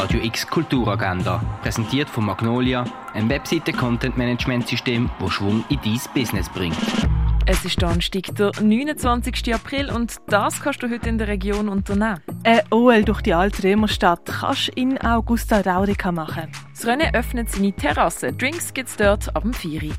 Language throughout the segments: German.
Radio X Kulturagenda, präsentiert von Magnolia, ein Webseite-Content-Management-System, das Schwung in dein Business bringt. Es ist Donnerstag, der 29. April und das kannst du heute in der Region unternehmen. Ein OL durch die alte Römerstadt kannst du in Augusta Raurica machen. Das Rennen öffnet seine Terrasse. Drinks gibt's dort ab dem 4.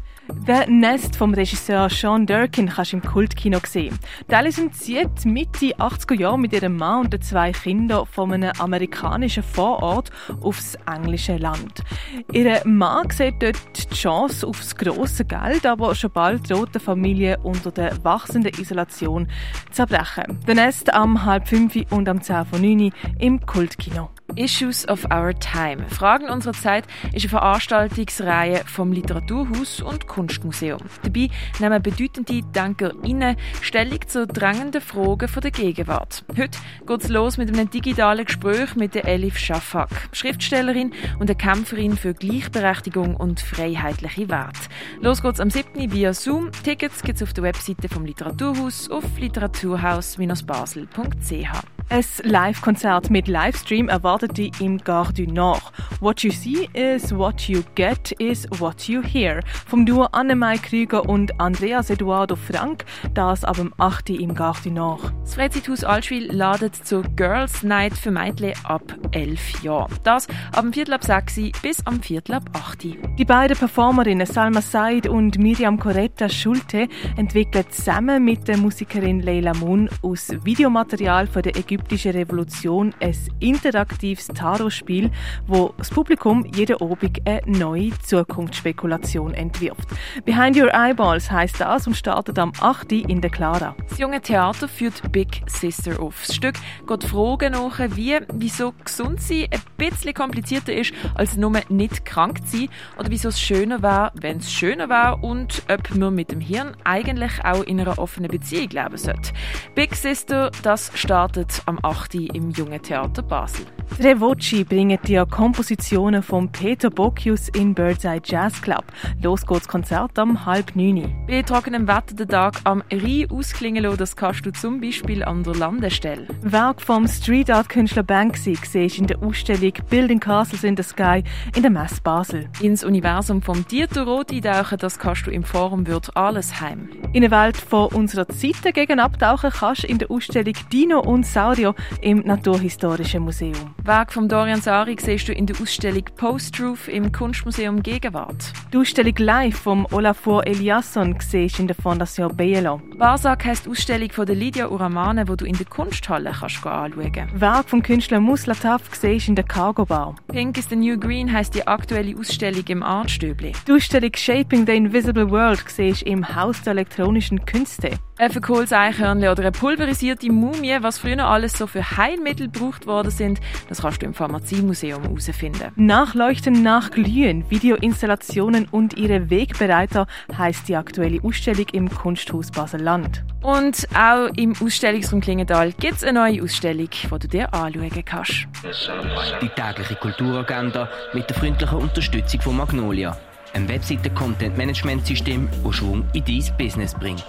Der Nest vom Regisseur Sean Durkin kannst du im Kultkino sehen. Die Alison zieht Mitte 80er Jahre mit ihrem Mann und den zwei Kindern von einem amerikanischen Vorort aufs englische Land. Ihr Mann sieht dort die Chance aufs grosse Geld, aber schon bald droht der Familie unter der wachsenden Isolation zerbrechen. Der Nest am halb fünf und am 10 von 9 im Kultkino. Issues of Our Time. Fragen unserer Zeit ist eine Veranstaltungsreihe vom Literaturhaus und Kunstmuseum. Dabei nehmen bedeutende DenkerInnen Stellung zu drängenden Fragen der Gegenwart. Heute geht es los mit einem digitalen Gespräch mit der Elif Shafak, Schriftstellerin und eine Kämpferin für Gleichberechtigung und freiheitliche Werte. Los geht's am 7. via Zoom. Tickets gibt's auf der Webseite vom Literaturhaus auf literaturhaus-basel.ch. Ein Live-Konzert mit Livestream erwartet dich im Gare du Nord. What you see is what you get is what you hear. Vom Duo Annemai Krüger und Andreas Eduardo Frank, das ab dem 8. im Gare du Nord. Das Freizeithaus Altschwil ladet zur Girls Night für Mädchen ab 11 Jahren. Das ab dem Viertel ab 6 bis am Viertel ab 8. Die beiden Performerinnen Salma Said und Miriam Coretta Schulte entwickeln zusammen mit der Musikerin Leila Moon aus Videomaterial von der ägyptischen Revolution ein interaktives Tarotspiel, wo das Publikum jeden Abend eine neue Zukunftsspekulation entwirft. Behind Your Eyeballs heißt das und startet am 8. in der Clara. Das junge Theater führt Big Sister auf. Das Stück geht Fragen nach, wie, wieso gesund sein ein bisschen komplizierter ist, als nur nicht krank zu sein oder wieso es schöner wäre, wenn es schöner wäre und ob man mit dem Hirn eigentlich auch in einer offenen Beziehung leben sollte. Big Sister, das startet am 8. im Jungen Theater Basel. Tre Voci bringen dir Kompositionen von Peter Bocchius in Birdseye Jazz Club. Los geht's Konzert am halb neun. Bei trockenem Wetter den Tag am Rhein ausklingen lassen, das kannst du zum Beispiel an der Landestelle. Werk vom Street Art Künstler Banksy siehst in der Ausstellung Building Castles in the Sky in der Messe Basel. Ins Universum vom Dieter Roth eintauchen, das kannst du im Forum Wird alles heim. In der Welt von unserer Zeit dagegen abtauchen kannst du in der Ausstellung Dino und Saurio im Naturhistorischen Museum. Werk von Dorian Sari siehst du in der Ausstellung Post-Truth im Kunstmuseum Gegenwart. Die Ausstellung Live vom Olafur Eliasson siehst in der Fondation Bielo. Barsak heisst die Ausstellung von der Lydia Uramane, wo du in der Kunsthalle kannst anschauen kannst. Werk vom Künstler Muslataf siehst in der Cargo Bar. Pink is the New Green heisst die aktuelle Ausstellung im Artstübli. Die Ausstellung Shaping the Invisible World siehst im Haus der elektronischen Künste. Ein verkohltes Eichhörnchen oder eine pulverisierte Mumie, was früher alles so für Heilmittel gebraucht worden sind, das kannst du im Pharmaziemuseum herausfinden. Nachleuchten, nachglühen, Videoinstallationen und ihre Wegbereiter heißt die aktuelle Ausstellung im Kunsthaus Basel-Land. Und auch im Ausstellungsraum Klingenthal gibt es eine neue Ausstellung, die du dir anschauen kannst. Die tägliche Kulturagenda mit der freundlichen Unterstützung von Magnolia ein Webseite-Content-Management-System, das Schwung in dein Business bringt.